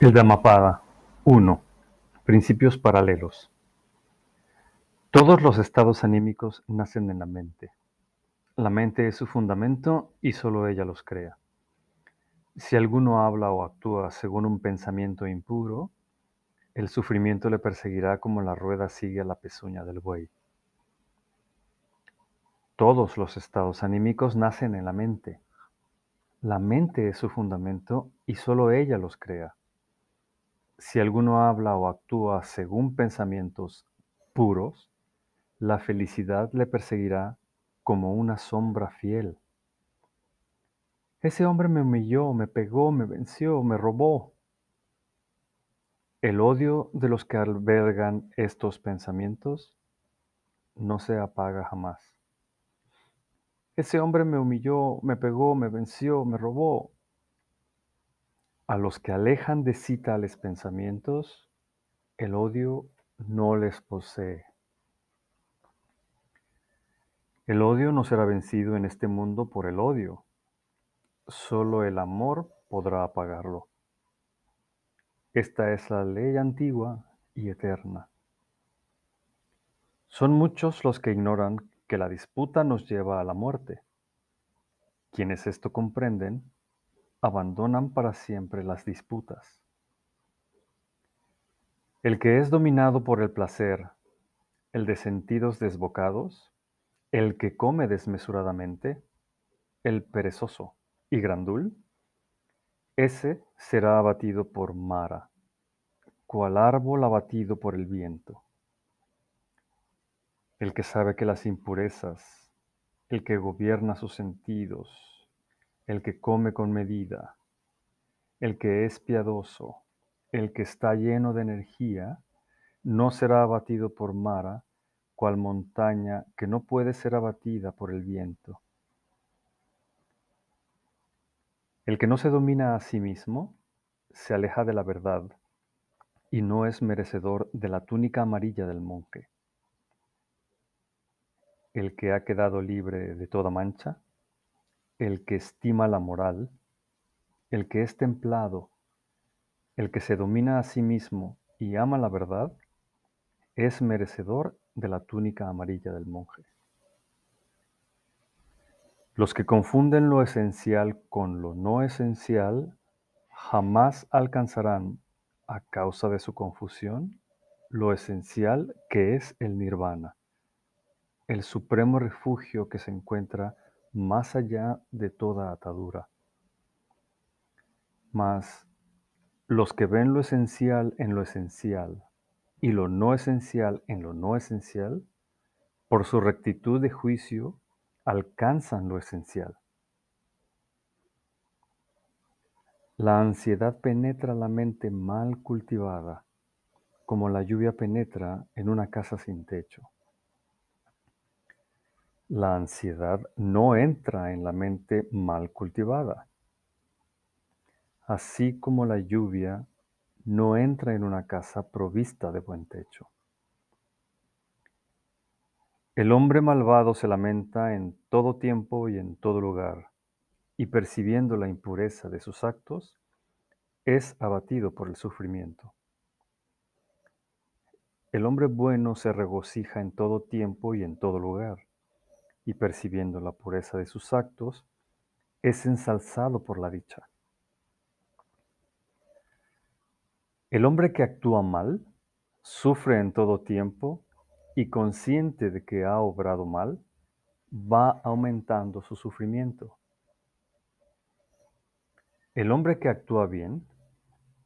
El Dhammapada 1. Principios paralelos. Todos los estados anímicos nacen en la mente. La mente es su fundamento y solo ella los crea. Si alguno habla o actúa según un pensamiento impuro, el sufrimiento le perseguirá como la rueda sigue a la pezuña del buey. Todos los estados anímicos nacen en la mente. La mente es su fundamento y solo ella los crea. Si alguno habla o actúa según pensamientos puros, la felicidad le perseguirá como una sombra fiel. Ese hombre me humilló, me pegó, me venció, me robó. El odio de los que albergan estos pensamientos no se apaga jamás. Ese hombre me humilló, me pegó, me venció, me robó. A los que alejan de sí tales pensamientos, el odio no les posee. El odio no será vencido en este mundo por el odio. Solo el amor podrá apagarlo. Esta es la ley antigua y eterna. Son muchos los que ignoran que la disputa nos lleva a la muerte. Quienes esto comprenden, abandonan para siempre las disputas. El que es dominado por el placer, el de sentidos desbocados, el que come desmesuradamente, el perezoso y grandul, ese será abatido por Mara, cual árbol abatido por el viento. El que sabe que las impurezas, el que gobierna sus sentidos, el que come con medida, el que es piadoso, el que está lleno de energía, no será abatido por Mara, cual montaña que no puede ser abatida por el viento. El que no se domina a sí mismo, se aleja de la verdad y no es merecedor de la túnica amarilla del monje. El que ha quedado libre de toda mancha, el que estima la moral, el que es templado, el que se domina a sí mismo y ama la verdad, es merecedor de la túnica amarilla del monje. Los que confunden lo esencial con lo no esencial jamás alcanzarán, a causa de su confusión, lo esencial que es el nirvana, el supremo refugio que se encuentra más allá de toda atadura. Mas los que ven lo esencial en lo esencial y lo no esencial en lo no esencial, por su rectitud de juicio, alcanzan lo esencial. La ansiedad penetra la mente mal cultivada, como la lluvia penetra en una casa sin techo. La ansiedad no entra en la mente mal cultivada, así como la lluvia no entra en una casa provista de buen techo. El hombre malvado se lamenta en todo tiempo y en todo lugar, y percibiendo la impureza de sus actos, es abatido por el sufrimiento. El hombre bueno se regocija en todo tiempo y en todo lugar y percibiendo la pureza de sus actos, es ensalzado por la dicha. El hombre que actúa mal sufre en todo tiempo y consciente de que ha obrado mal, va aumentando su sufrimiento. El hombre que actúa bien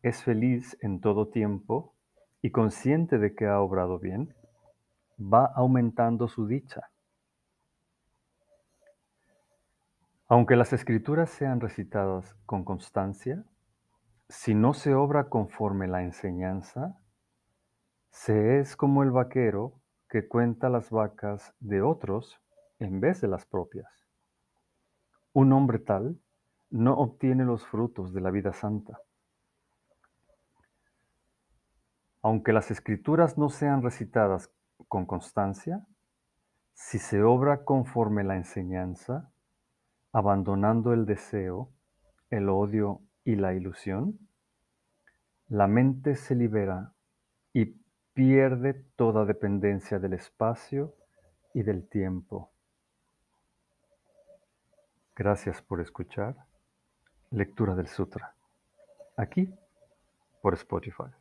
es feliz en todo tiempo y consciente de que ha obrado bien, va aumentando su dicha. Aunque las escrituras sean recitadas con constancia, si no se obra conforme la enseñanza, se es como el vaquero que cuenta las vacas de otros en vez de las propias. Un hombre tal no obtiene los frutos de la vida santa. Aunque las escrituras no sean recitadas con constancia, si se obra conforme la enseñanza, abandonando el deseo, el odio y la ilusión, la mente se libera y pierde toda dependencia del espacio y del tiempo. Gracias por escuchar Lectura del Sutra, aquí por Spotify.